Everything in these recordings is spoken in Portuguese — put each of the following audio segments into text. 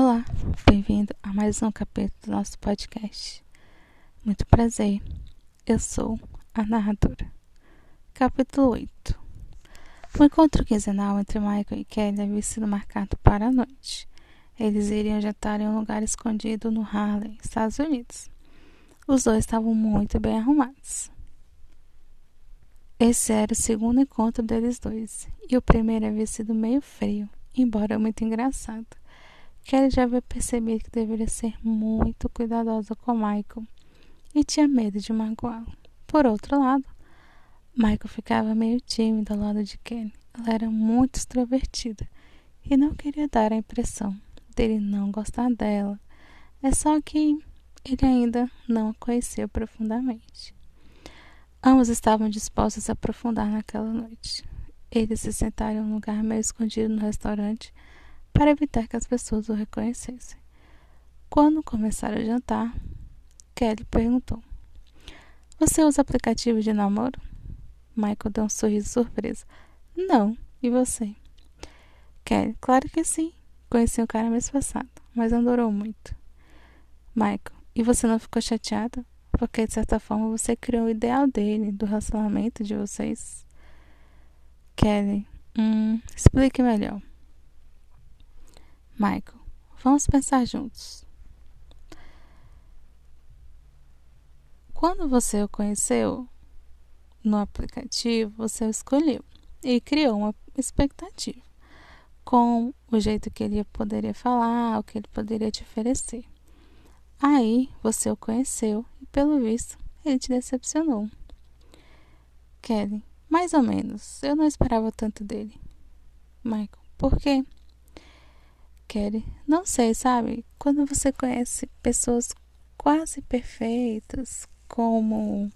Olá, bem-vindo a mais um capítulo do nosso podcast. Muito prazer, eu sou a narradora. Capítulo 8 O encontro quinzenal entre Michael e Kelly havia sido marcado para a noite. Eles iriam jantar em um lugar escondido no Harlem, Estados Unidos. Os dois estavam muito bem arrumados. Esse era o segundo encontro deles dois, e o primeiro havia sido meio frio, embora muito engraçado. Kelly já havia percebido que deveria ser muito cuidadosa com Michael e tinha medo de magoá-lo. Por outro lado, Michael ficava meio tímido ao lado de Kelly. Ela era muito extrovertida e não queria dar a impressão dele não gostar dela. É só que ele ainda não a conheceu profundamente. Ambos estavam dispostos a aprofundar naquela noite. Eles se sentaram em um lugar meio escondido no restaurante para evitar que as pessoas o reconhecessem. Quando começaram a jantar, Kelly perguntou: Você usa aplicativo de namoro? Michael deu um sorriso surpreso. Não, e você? Kelly, claro que sim. Conheci um cara mês passado, mas durou muito. Michael, e você não ficou chateada? porque de certa forma você criou o ideal dele, do relacionamento de vocês. Kelly, hum, explique melhor. Michael, vamos pensar juntos. Quando você o conheceu no aplicativo, você o escolheu e criou uma expectativa com o jeito que ele poderia falar, o que ele poderia te oferecer. Aí você o conheceu e, pelo visto, ele te decepcionou. Kelly, mais ou menos. Eu não esperava tanto dele. Michael, por quê? Kelly, não sei, sabe? Quando você conhece pessoas quase perfeitas, como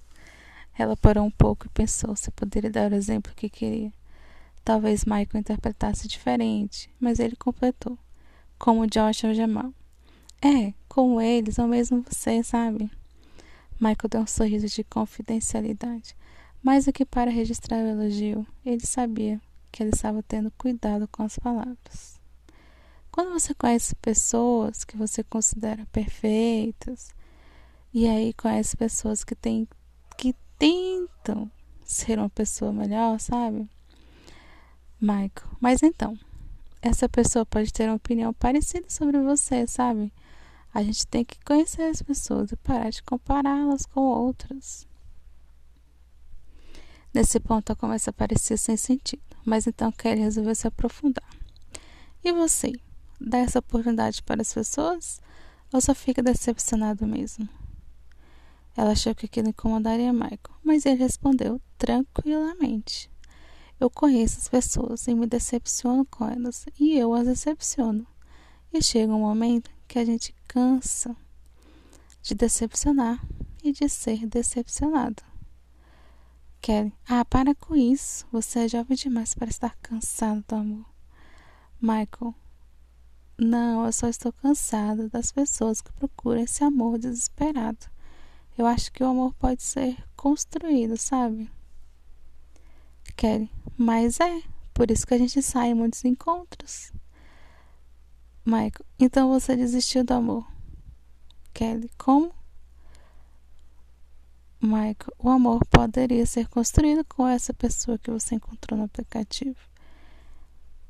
ela parou um pouco e pensou se poderia dar o exemplo que queria. Talvez Michael interpretasse diferente, mas ele completou, como Josh ou Jamal. É, como eles, ou mesmo você, sabe? Michael deu um sorriso de confidencialidade. Mais do que para registrar o elogio, ele sabia que ele estava tendo cuidado com as palavras. Quando você conhece pessoas que você considera perfeitas, e aí conhece pessoas que têm que tentam ser uma pessoa melhor, sabe? Michael, mas então, essa pessoa pode ter uma opinião parecida sobre você, sabe? A gente tem que conhecer as pessoas e parar de compará-las com outras. Nesse ponto a parecia sem sentido, mas então Kelly resolveu se aprofundar. E você? Dá essa oportunidade para as pessoas ou só fica decepcionado mesmo? Ela achou que aquilo incomodaria Michael, mas ele respondeu tranquilamente. Eu conheço as pessoas e me decepciono com elas, e eu as decepciono. E chega um momento que a gente cansa de decepcionar e de ser decepcionado. Kelly, ah, para com isso. Você é jovem demais para estar cansado do amor. Michael, não, eu só estou cansado das pessoas que procuram esse amor desesperado. Eu acho que o amor pode ser construído, sabe? Kelly, mas é, por isso que a gente sai em muitos encontros. Michael, então você desistiu do amor. Kelly, como? Michael, o amor poderia ser construído com essa pessoa que você encontrou no aplicativo.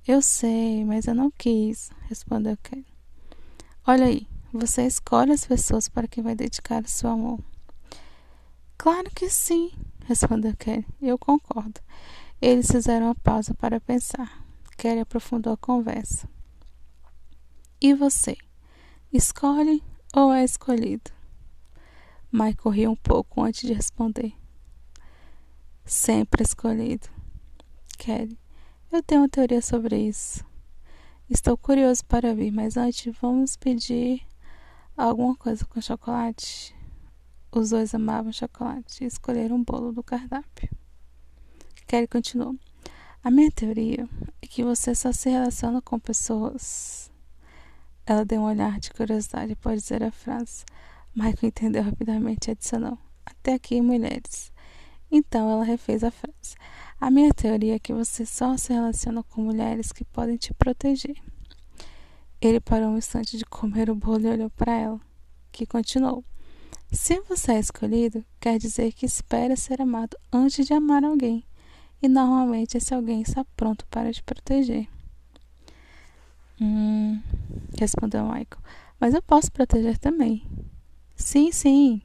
Eu sei, mas eu não quis, respondeu Kelly. Olha aí, você escolhe as pessoas para quem vai dedicar o seu amor. Claro que sim, respondeu Kelly. Eu concordo. Eles fizeram uma pausa para pensar. Kelly aprofundou a conversa. E você? Escolhe ou é escolhido? Michael riu um pouco antes de responder. Sempre escolhido. Kelly, eu tenho uma teoria sobre isso. Estou curioso para ver, mas antes vamos pedir alguma coisa com chocolate. Os dois amavam chocolate e escolheram um bolo do cardápio. Kelly continuou. A minha teoria é que você só se relaciona com pessoas ela deu um olhar de curiosidade após dizer a frase. Michael entendeu rapidamente e adicionou: Até aqui, mulheres. Então ela refez a frase. A minha teoria é que você só se relaciona com mulheres que podem te proteger. Ele parou um instante de comer o bolo e olhou para ela, que continuou. Se você é escolhido, quer dizer que espera ser amado antes de amar alguém. E normalmente esse alguém está pronto para te proteger. Hum, respondeu Michael. Mas eu posso proteger também. Sim, sim,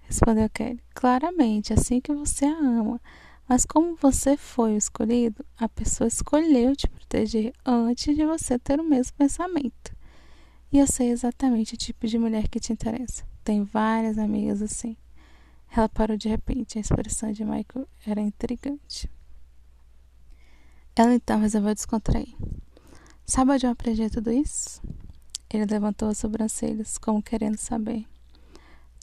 respondeu Kelly. Claramente, assim que você a ama. Mas como você foi o escolhido, a pessoa escolheu te proteger antes de você ter o mesmo pensamento. E eu sei exatamente o tipo de mulher que te interessa. Tem várias amigas assim. Ela parou de repente. A expressão de Michael era intrigante. Ela então resolveu descontrair. Sabe onde eu aprendi tudo isso? Ele levantou as sobrancelhas, como querendo saber.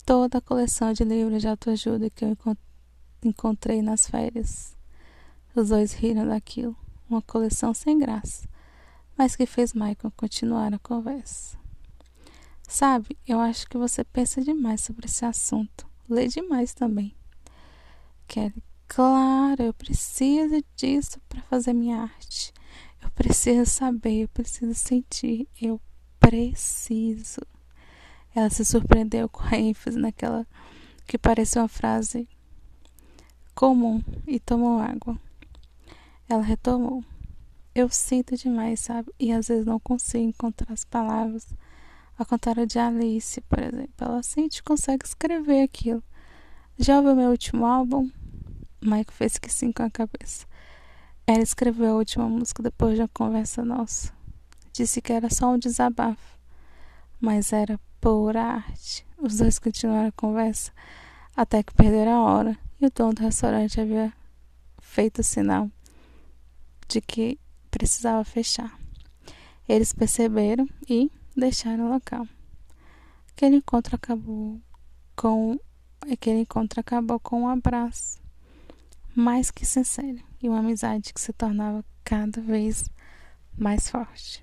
Toda a coleção de livros de autoajuda que eu encontrei nas férias. Os dois riram daquilo, uma coleção sem graça, mas que fez Michael continuar a conversa. Sabe, eu acho que você pensa demais sobre esse assunto. Lê demais também. Kelly, claro, eu preciso disso para fazer minha arte. Eu preciso saber, eu preciso sentir, eu preciso. Ela se surpreendeu com a ênfase naquela que parecia uma frase comum e tomou água. Ela retomou. Eu sinto demais, sabe? E às vezes não consigo encontrar as palavras ao contrário de Alice, por exemplo. Ela sente consegue escrever aquilo. Já ouviu meu último álbum? Mike fez que sim com a cabeça. Ela escreveu a última música depois de uma conversa nossa. Disse que era só um desabafo, mas era pura arte. Os dois continuaram a conversa até que perderam a hora e o dono do restaurante havia feito sinal de que precisava fechar. Eles perceberam e deixaram o local. Aquele encontro acabou com aquele encontro acabou com um abraço mais que sincero e uma amizade que se tornava cada vez mais forte.